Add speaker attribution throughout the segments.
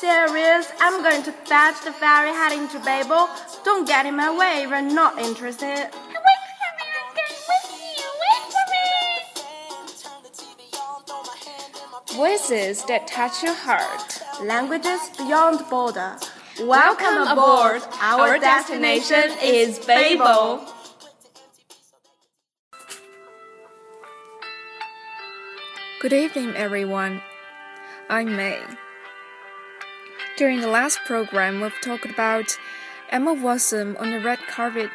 Speaker 1: Serious. I'm going to fetch the ferry heading to Babel. Don't get in my way if you're not interested.
Speaker 2: Wait for me, I'm going with for me.
Speaker 3: Voices that touch your heart.
Speaker 1: Languages beyond border.
Speaker 3: Welcome aboard. Our destination is Babel.
Speaker 4: Good evening, everyone. I'm May. During the last program, we've talked about Emma Watson on the red carpet.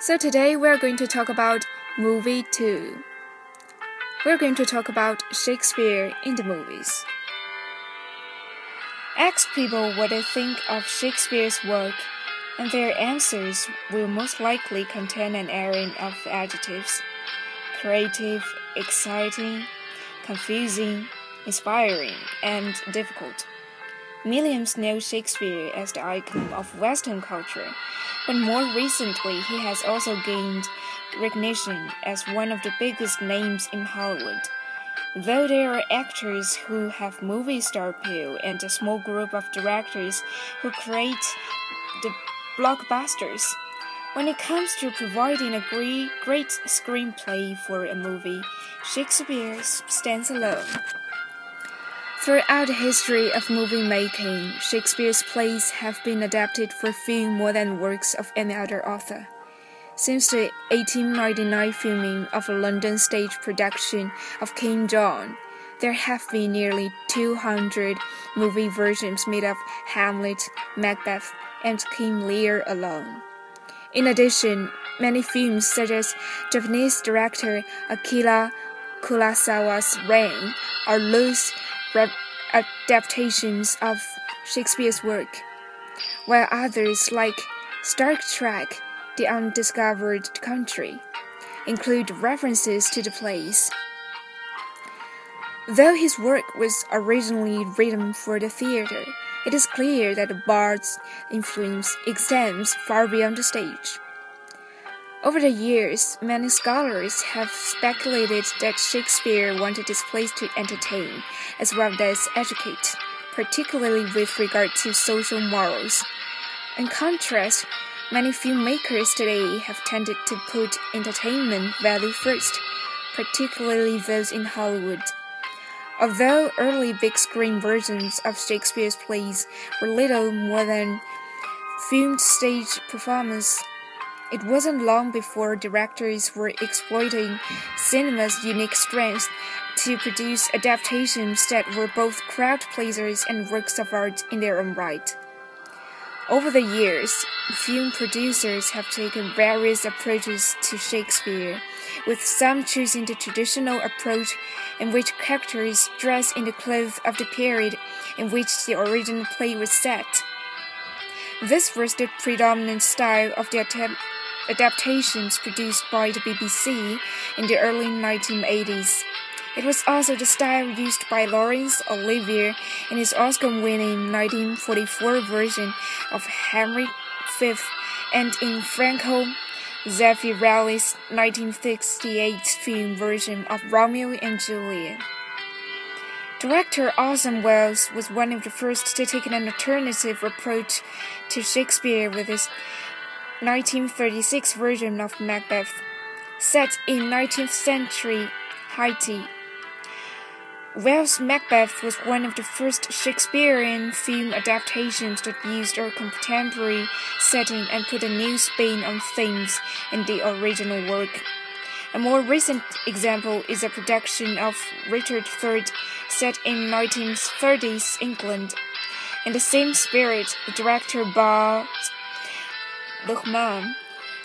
Speaker 4: So today we're going to talk about movie 2. We're going to talk about Shakespeare in the movies. Ask people what they think of Shakespeare's work, and their answers will most likely contain an array of adjectives creative, exciting, confusing, inspiring, and difficult. Millions know Shakespeare as the icon of Western culture, but more recently he has also gained recognition as one of the biggest names in Hollywood. Though there are actors who have movie star appeal and a small group of directors who create the blockbusters, when it comes to providing a great, great screenplay for a movie, Shakespeare stands alone. Throughout the history of movie making, Shakespeare's plays have been adapted for film more than works of any other author. Since the 1899 filming of a London stage production of King John, there have been nearly 200 movie versions made of Hamlet, Macbeth, and King Lear alone. In addition, many films such as Japanese director Akira Kurosawa's Ran are loose adaptations of Shakespeare's work, while others like Star Trek The Undiscovered Country include references to the plays. Though his work was originally written for the theater, it is clear that the bard's influence extends far beyond the stage. Over the years, many scholars have speculated that Shakespeare wanted his plays to entertain as well as educate, particularly with regard to social morals. In contrast, many filmmakers today have tended to put entertainment value first, particularly those in Hollywood. Although early big screen versions of Shakespeare's plays were little more than filmed stage performances, it wasn't long before directors were exploiting cinema's unique strengths to produce adaptations that were both crowd pleasers and works of art in their own right. Over the years, film producers have taken various approaches to Shakespeare, with some choosing the traditional approach in which characters dress in the clothes of the period in which the original play was set. This was the predominant style of the adaptations produced by the BBC in the early 1980s. It was also the style used by Laurence Olivier in his Oscar winning 1944 version of Henry V and in Franco Zeffirelli's 1968 film version of Romeo and Juliet. Director Orson Welles was one of the first to take an alternative approach to Shakespeare with his 1936 version of Macbeth, set in 19th century Haiti. Welles' Macbeth was one of the first Shakespearean film adaptations that used a contemporary setting and put a new spin on themes in the original work. A more recent example is a production of Richard III set in 1930s England. In the same spirit, the director Baz Luhrmann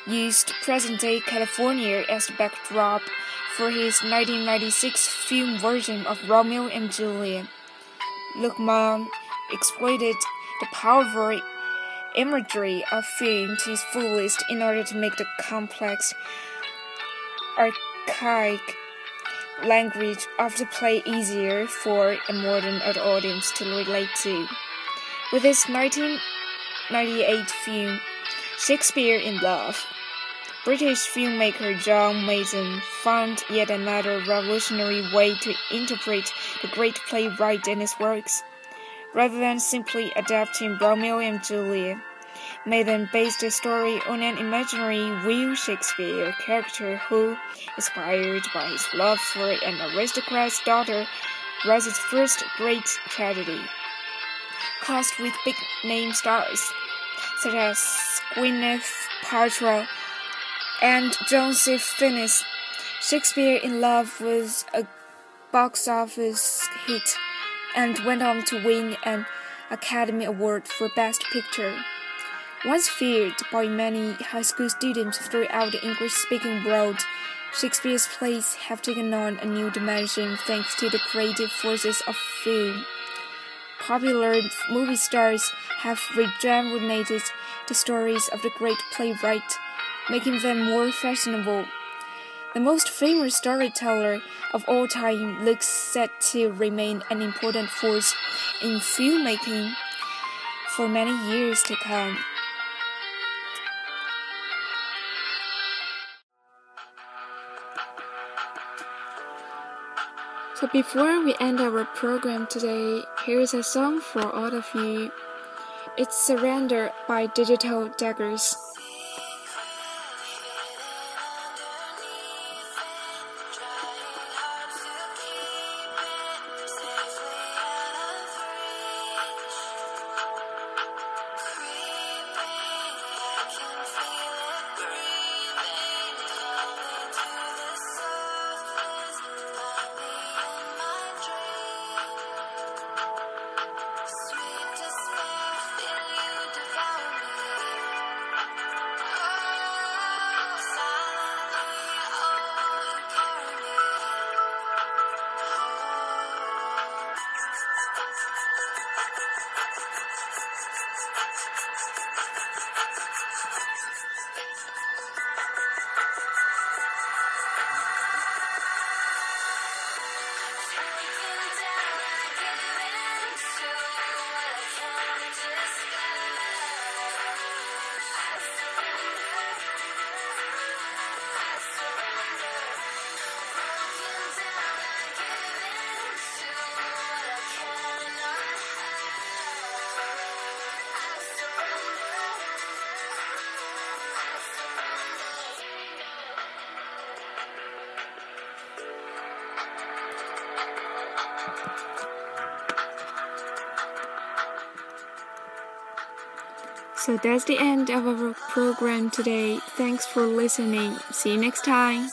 Speaker 4: used present day California as the backdrop for his 1996 film version of Romeo and Juliet. Luhrmann exploited the powerful imagery of film to its fullest in order to make the complex, archaic language of the play easier for a modern audience to relate to. With his 1998 film Shakespeare in Love, British filmmaker John Mason found yet another revolutionary way to interpret the great playwright and his works. Rather than simply adapting Romeo and Juliet, Mason based the story on an imaginary real Shakespeare character who, inspired by his love for an aristocrat's daughter, writes his first great tragedy. Cast with big name stars such as Gwyneth Paltrow and Josephine Fiennes. Shakespeare in Love was a box office hit and went on to win an Academy Award for Best Picture. Once feared by many high school students throughout the English speaking world, Shakespeare's plays have taken on a new dimension thanks to the creative forces of film. Popular movie stars have rejuvenated the stories of the great playwright making them more fashionable. The most famous storyteller of all time looks set to remain an important force in filmmaking for many years to come. So before we end our program today, here's a song for all of you. It's Surrender by Digital Daggers. So that's the end of our program today. Thanks for listening. See you next time.